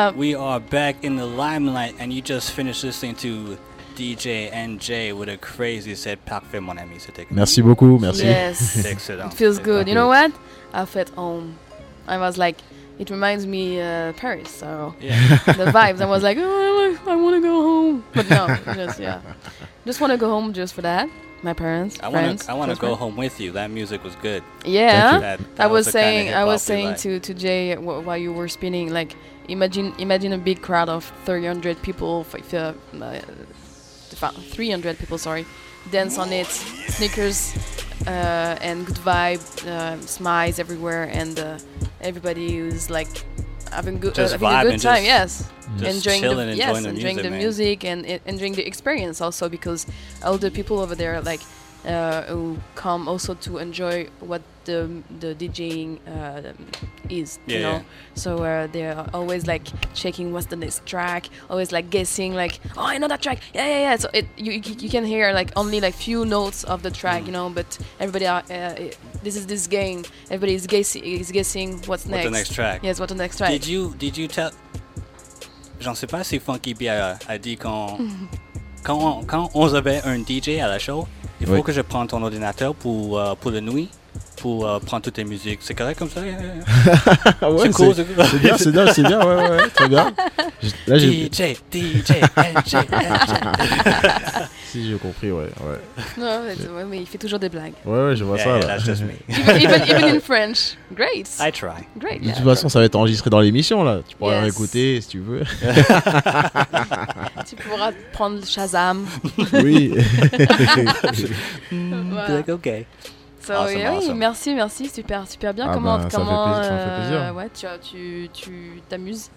up. We are back in the limelight, and you just finished listening to DJ NJ with a crazy set. Parfait, mon ami. C'était Merci beaucoup, merci. Yes. Excellent. It feels good. You know what? I felt home. I was like, it reminds me uh, Paris. So Yeah. the vibes. I was like, oh, I, want to go home. But no, just yeah, just want to go home just for that. My parents, I friends. want to. I want to go friends. home with you. That music was good. Yeah, That- I that was the kinda saying, I was saying like. to to Jay wh- while you were spinning, like imagine imagine a big crowd of 300 people, uh, uh, 300 people, sorry, dance on it, sneakers, uh, and good vibe, uh, smiles everywhere, and uh, everybody is like having good, uh, having a good time. just- yes, just enjoying the yes, enjoying the enjoying music, the music and enjoying the experience also because all the people over there are like who come also to enjoy what the the DJing uh, is, Yeah, you know. yeah. So uh, they're always like checking what's the next track, always like guessing like, oh, I know that track, yeah, yeah, yeah. So it you you can hear like only like few notes of the track, Mm. you know, but everybody are, uh, this is this game. Everybody is guessing is guessing what's What's next. the next track? Yes, what's the next track? Did you Did you tell? J'en sais pas si Funky B a, a dit quand quand on, quand on avait un DJ à la show, il faut Oui. que je prenne ton ordinateur pour euh, pour la nuit pour euh, prendre toutes tes musiques. C'est correct comme ça? Ouais, c'est cool. c'est c'est bien, c'est bien, c'est bien, ouais, ouais, ouais, très bien. Là, DJ, DJ, NJ, si j'ai compris, ouais, ouais. Non, mais, ouais, mais il fait toujours des blagues. Ouais, ouais, je vois Yeah, ça. yeah, là. just me. even, even, even in French. Great. I try. Great. De yeah. toute façon, ça va être enregistré dans l'émission là. Tu pourras Yes. réécouter si tu veux. tu pourras prendre Shazam. Oui. Voilà. Like, okay. So, Awesome, yeah, oui, awesome. merci, merci, super, super bien. Ah comment, bah, ça me fait comment, plaisir, ça fait euh, plaisir. ouais, tu, tu, tu t'amuses?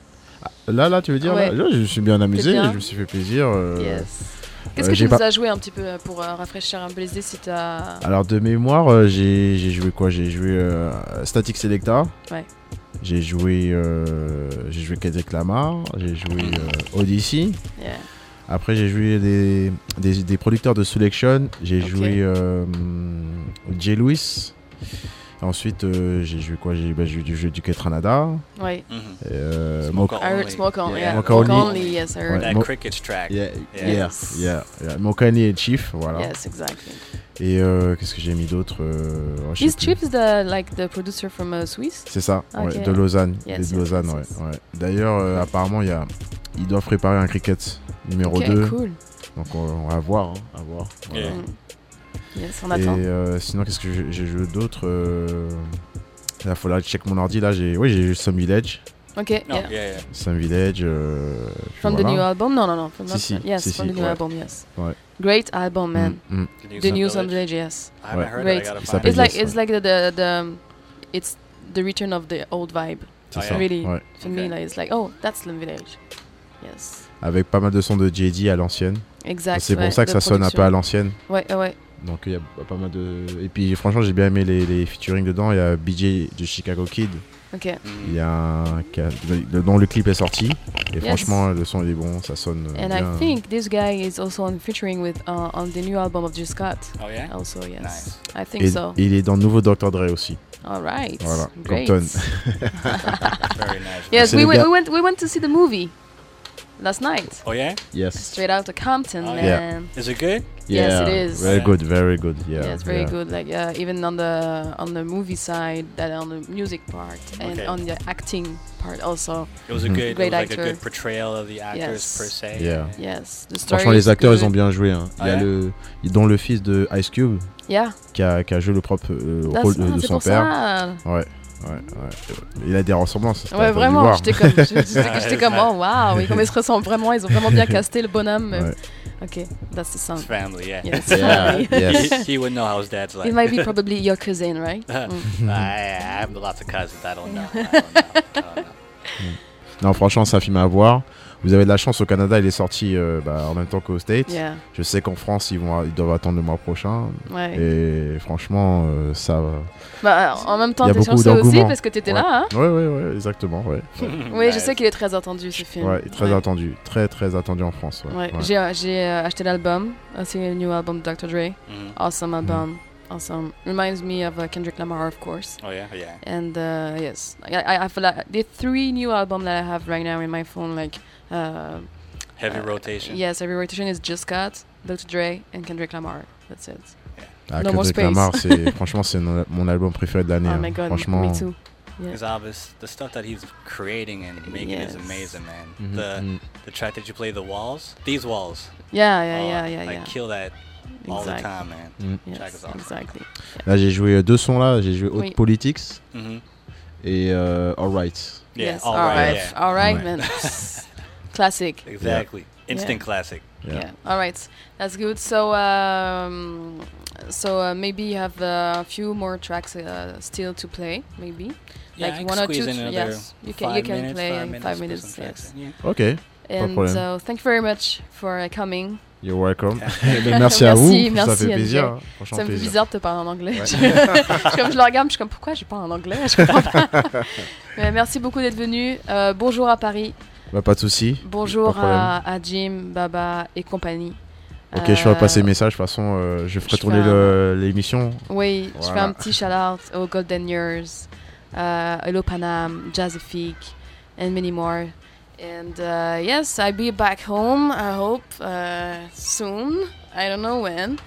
Là, là, tu veux dire Ouais. là, je me suis bien amusé, bien? je me suis fait plaisir. euh, Yes. Qu'est-ce euh, que j'ai tu nous pas- as joué un petit peu pour euh, rafraîchir un peu les idées si t'as. Alors de mémoire, euh, j'ai j'ai joué quoi? J'ai joué euh, Static Selecta. Ouais. J'ai joué, euh, j'ai joué Kendrick Lamar. J'ai joué euh, Odyssey. Yeah. Après j'ai joué des, des, des producteurs de Selection. J'ai joué euh, Jay Lewis. Ensuite euh, j'ai joué quoi? J'ai bah, j'ai j'ai joué du Ketranada. Ouais. Euh, Smoke On, yeah. Only. Only, yes, I heard. That Mo- cricket's track. Yeah, Yeah. yeah, Yes. yeah, yeah. Mokani et Chief, voilà. Yes, exactly. Et euh, qu'est-ce que j'ai mis d'autre oh, Is. Chief the like the producer from uh, Swiss? C'est ça, ouais, de Lausanne. Yes, de Lausanne, yes, ouais, yes. ouais. D'ailleurs, euh, apparemment, il y a, ils doivent préparer un cricket numéro Ok, 2. cool. Donc on, on va voir, hein, à voir. voilà. Yeah. Yes, on Et attend. euh, sinon, qu'est-ce que j'ai- joué d'autre euh... Là, faut là, check mon ordi. Là, j'ai, oui, j'ai joué Some Village. Ok, No, yeah. yeah, yeah. Some Village. euh, From the new album? No, no, no. From Si, not- si, yes, si, from si, the new ouais. album, yes. Ouais. Great album, man. Mm, mm. The New The Sun New Sun Village? Yes. I haven't heard I Great. gotta find s'appelle It's like Yes, it's like the, the the it's the return of the old vibe. C'est Oh, ça, Really, ouais. for me, like it's like oh, that's Slim Village. Yes, Avec pas mal de sons de JD à l'ancienne. exact. C'est ouais, pour ça que ça sonne un peu à l'ancienne. Ouais, ouais, ouais. Donc il y a pas mal de. Et puis franchement, j'ai bien aimé les, les featuring dedans. Il y a BJ de Chicago Kid. Ok. Il y a dont le clip est sorti. Et Yes. franchement, le son il est bon, ça sonne. And bien. I think this guy is also on featuring with uh, on the new album of Jill Scott. Oh, yeah? Also, yes. Nice. I think Et, so. et il est dans le nouveau Dr. Dre aussi. All right. Voilà, Great. Compton. Very nice. yes, C'est we we went we went to see the movie last night. Oh, yeah? Yes. Straight out to Compton, Oh, man. yeah. Is it good? Yes, Yeah, it is. Very good, very good. Yeah. Yeah, it's very yeah. good. Like uh, even on the on the movie side, that on the music part, and Okay. on the acting part also. It was a Mhm. good, it Great was like actor. a good portrayal of the actors Yes. per se. Yeah. Yes, the story Franchement, les acteurs, good. ils ont bien joué. hein. Il y a Ah, le, dont le fils de Ice Cube Yeah. qui a, qui a joué le propre euh, rôle de, ah, de son père. ça. Ouais, ouais, ouais. Il a des ressemblances. Ouais, vraiment. J'étais comme, j'étais comme, oh waouh, comme ils se ressemblent vraiment. Ils ont vraiment bien casté le bonhomme. Ouais. Ok, that's the sound. His family, yeah. Yes, Yeah, yes. he, he would know how his dad's like. It might be probably your cousin, right? Mm. I, I have lots of cousins. I don't know. I don't know. I don't know. Non, franchement, c'est un film à voir. Vous avez de la chance au Canada, il est sorti euh, bah, en même temps qu'aux States. Yeah. Je sais qu'en France, ils, vont, ils doivent attendre le mois prochain. Ouais. Et franchement, euh, ça va. Bah, en même temps, Il y a t'es beaucoup chanceux aussi d'engouement. parce que t'étais Ouais. là, hein Ouais, ouais, ouais, exactement. Ouais, Oui, je sais qu'il est très attendu ce film. ouais très Ouais. attendu. Très, très attendu en France. Ouais, Ouais, ouais. j'ai euh, j'ai, euh, acheté l'album, aussi le new album de Dr. Dre. Mhm. Awesome album. awesome. Reminds me of uh, Kendrick Lamar, of course. Oh, yeah? Yeah. And uh, yes, I, I, I feel like the three new albums that I have right now in my phone, like. Uh, Heavy uh, rotation. Yes, heavy rotation is Just Cut, Dr. Dre, and Kendrick Lamar. That's it. Ah, no more Kendrick. Lamar, c'est franchement c'est mon, album préféré de l'année. Oh hein. my god, franchement. me too. Yeah. His albums, the stuff that he's creating and making Yes. is amazing, man. Mhm, The mhm. the track that you play, the walls, these walls. Yeah, yeah, oh, yeah, yeah, I yeah. kill that all the Exactly. time, man. Mm. Track is awesome. Exactly. Là j'ai joué euh, deux sons là, j'ai joué Hot Oui. Politics Mhm. et euh. Yeah, yes, all all right, right, yeah. all right, Ouais. man. Classic. Exactly. Instant Yeah. classic. Yeah. All right, that's good. So, um, so uh, maybe you have uh, a few more tracks uh, still to play, maybe? Yeah, like one or two. yes, you can. You can minutes, play five in minutes, five minutes. Yes. in, yeah. Ok, pas de And so, thank you very much for uh, coming. You're welcome. Merci à vous, Merci, ça fait plaisir, hein. Ça me fait plaisir. bizarre de te parler en anglais. Ouais. je- comme je le regarde, je suis comme pourquoi je parle en anglais? Je comprends pas. Mais merci beaucoup d'être venu. Euh, bonjour à Paris. Bah, pas de souci. Bonjour Pas de problème. à, à Jim, Baba et compagnie. Ok, je ferai passer Euh, le message. De toute façon, euh, je ferai je tourner un- l'émission. Oui, je fais un petit shout-out aux Golden Years, uh, Hello Panam, Jazzific, and many more. And uh, yes, I'll be back home, I hope, uh, soon. I don't know when,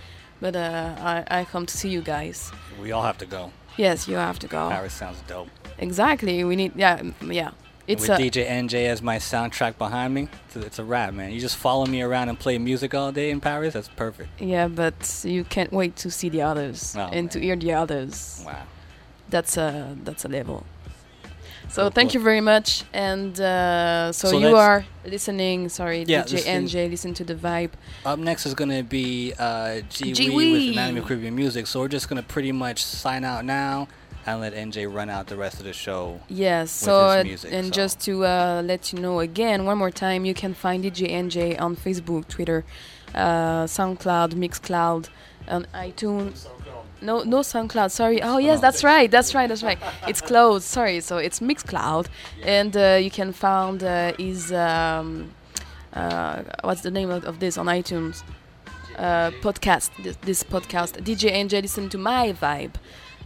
but uh, I, I come to see you guys. We all have to go. Yes, you have to go. Paris sounds dope. Exactly, we need, yeah, yeah. It's With a, DJ NJ as my soundtrack behind me, it's a, it's a wrap, man. You just follow me around and play music all day in Paris. That's perfect. yeah, but you can't wait to see the others Oh, and to hear the others. Wow. That's a that's a level. So Cool, thank cool. you very much. And uh, so, So you are listening. Sorry, Yeah, DJ. NJ. Listen to the vibe. Up next is gonna be uh, G Gee Wee Wee. with Anatomy of Caribbean Music. So we're just gonna pretty much sign out now and let NJ run out the rest of the show. Yes. So music, and so. just to uh, let you know again, one more time, you can find DJ NJ on Facebook, Twitter, uh, SoundCloud, Mixcloud, on iTunes. No, no SoundCloud. Sorry. Oh yes, that's right. That's right. That's right. It's closed. Sorry. So it's Mixcloud, and uh, you can find uh, his um, uh, what's the name of, of this on iTunes? Uh, podcast. This, this podcast. DJ NJ. Listen to my vibe.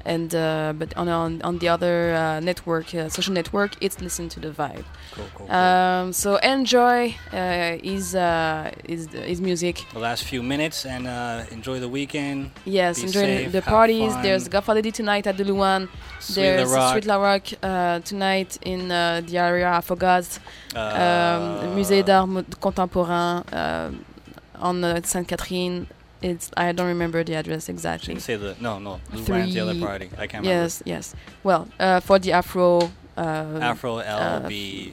And uh, but on, on on the other uh, network, uh, social network, it's listen to the vibe. Cool, cool, cool. Um, so enjoy uh, his uh, his his music. The last few minutes and uh, enjoy the weekend. Yes, Be enjoy safe, the parties. There's Godfather D tonight at the Luan. There's La. Sweet La Rock uh, tonight in uh, the area I forgot. Uh, um, Musée d'art contemporain uh, on uh, Sainte Catherine. It's I don't remember the address exactly. Didn't say the no no. Luan's the other Three- party. I can't Yes, yes. Well, uh, for the Afro. Uh, Afro uh, LB.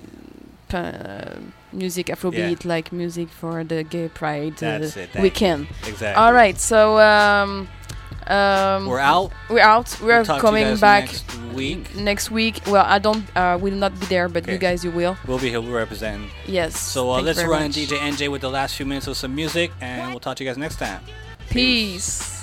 uh, music Afrobeat, like music for the gay pride uh, That's it, weekend. Exactly. All right, so um, um, We're out. We're out. We're We'll talk to you coming back next week. Next week. Well, I don't. Uh, will not be there, but you guys, you will. We'll be here. Representing. Yes, So uh, let's run much. DJ NJ with the last few minutes of some music, and we'll talk to you guys next time. Peace. It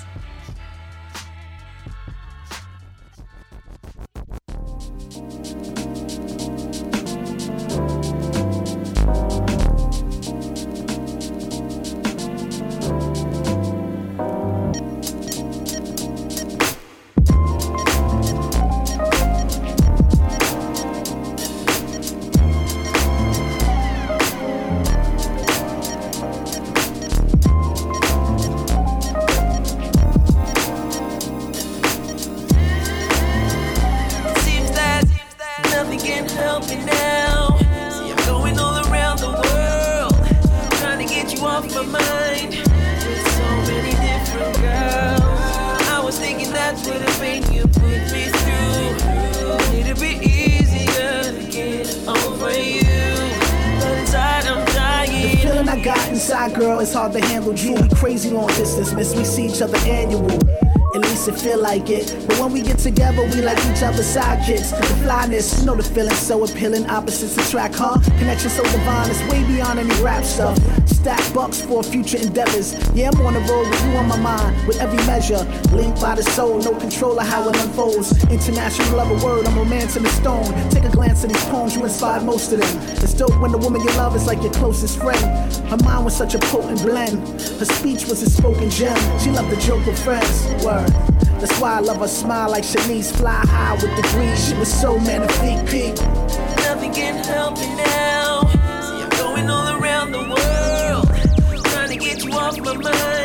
like it. But when we get together, we like each other's sidekicks. The flyness, you know the feeling so appealing. Opposites attract, huh? Connection so divine, it's way beyond any rap stuff. Stack bucks for future endeavors. Yeah, I'm on the road with you on my mind, with every measure. Linked by the soul, no control of how it unfolds. International love a word, I'm romancing the stone. Take a glance at these poems, you inspired most of them. It's dope when the woman you love is like your closest friend. Her mind was such a potent blend. Her speech was a spoken gem. She loved the joke with friends. Word. That's why I love her smile like Shanice. Fly high with the breeze. She was so magnifique. Nothing can help me now. See, I'm going all around the world, trying to get you off my mind.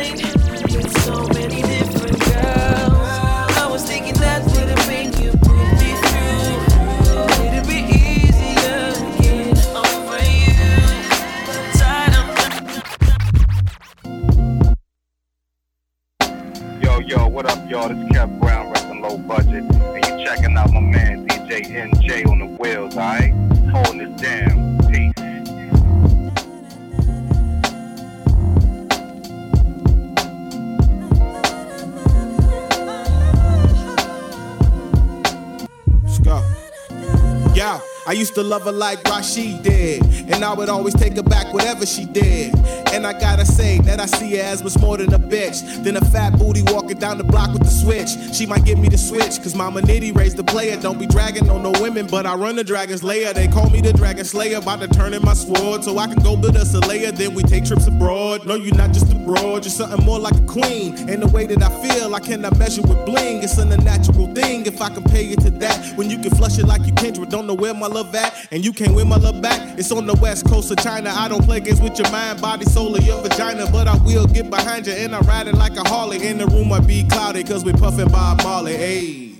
I used to love her like Rashid did. And I would always take her back whatever she did. And I gotta say that I see her as much more than a bitch. Than a fat booty walking down the block with the switch. She might give me the switch, cause Mama Nitty raised the player. Don't be dragging on no women, but I run the Dragon's Lair. They call me the Dragon Slayer, about to turn in my sword. So I can go build us a layer, then we take trips abroad. No, you're not just a broad, you're something more like a queen. And the way that I feel, I cannot measure with bling. It's an unnatural thing if I compare it to that. When you can flush it like you Kendrick, don't know where my love at, and you can't win my love back. It's on the west coast of China. I don't play games with your mind, body, soul, or your vagina, but I will get behind you and I ride it like a Harley. In the room, I be cloudy, cause we puffin' Bob Marley. Ayy.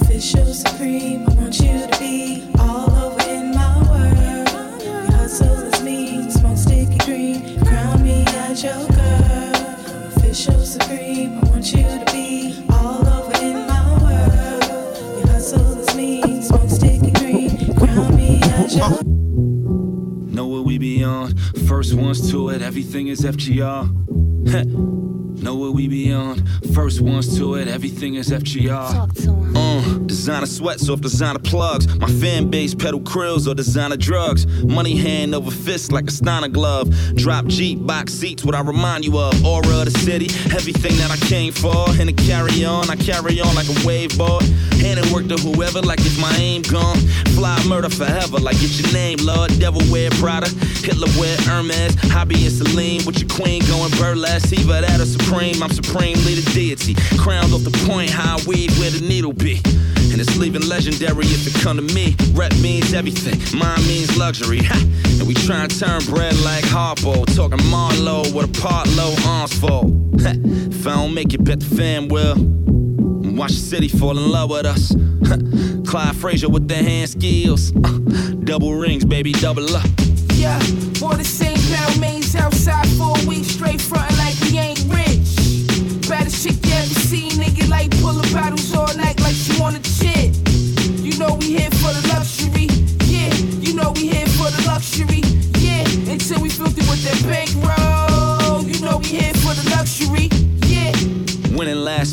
official supreme. I want you to be all over in my world. Your hustle is mean, smoke sticky green. Crown me as your girl. I'm official supreme. I want you to be all over in my world. Your hustle is mean, Know what we be on. First ones to it, everything is FGR. Know what we be on. First ones to it, everything is FGR. Uh, designer sweats off designer plugs. My fan base pedal krills or designer drugs. Money hand over fist like a Steiner glove. Drop Jeep, box seats, what I remind you of. Aura of the city, everything that I came for. And to carry on, I carry on like a wave boy. Hand it work to whoever, like it's my aim gone. Fly murder forever, like it's your name, Lord. Devil wear Prada, Hitler wear Hermes. Hobby and Celine with your queen going burlesque. Either that or supreme, I'm supremely the deity. Crowned off the point, high weed where the needle be. And it's leaving legendary if it come to me. Rep means everything, mine means luxury. Ha! And we try and turn bread like Harpo. Talking Marlowe with a part low arms full. Ha! If I don't make it, bet the fan will. Watch the city fall in love with us. Ha! Clyde Frazier with the hand skills. Uh, double rings, baby, double up. Yeah, for the same pound mains outside for a week straight frontin'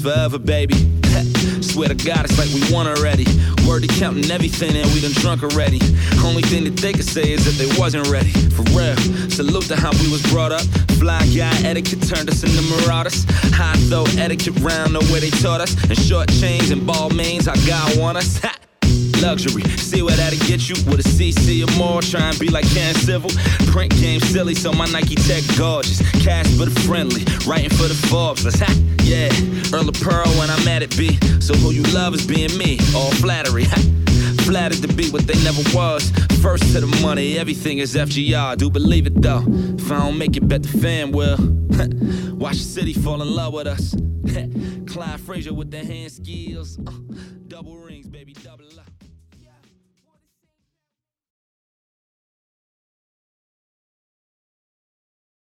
forever, baby. Swear to God, it's like we won already. Word to counting everything and we done drunk already. Only thing that they could say is that they wasn't ready. For real, salute to how we was brought up. Fly guy etiquette turned us into marauders. High though etiquette round the way they taught us. And short chains and ball mains, our God want us. Ha! Luxury, see where that'll get you with a CC or more. Try and be like Ken Civil. Print game silly, so my Nike Tech gorgeous. Cash but friendly, writing for the Forbes. Let's ha, yeah. Earl of Pearl when I'm at it, B. So who you love is being me, all flattery. Flattered to be what they never was. First to the money, everything is FGR. Do believe it though. If I don't make it, bet the fan will. Watch the city fall in love with us. Clyde Frazier with the hand skills. Uh.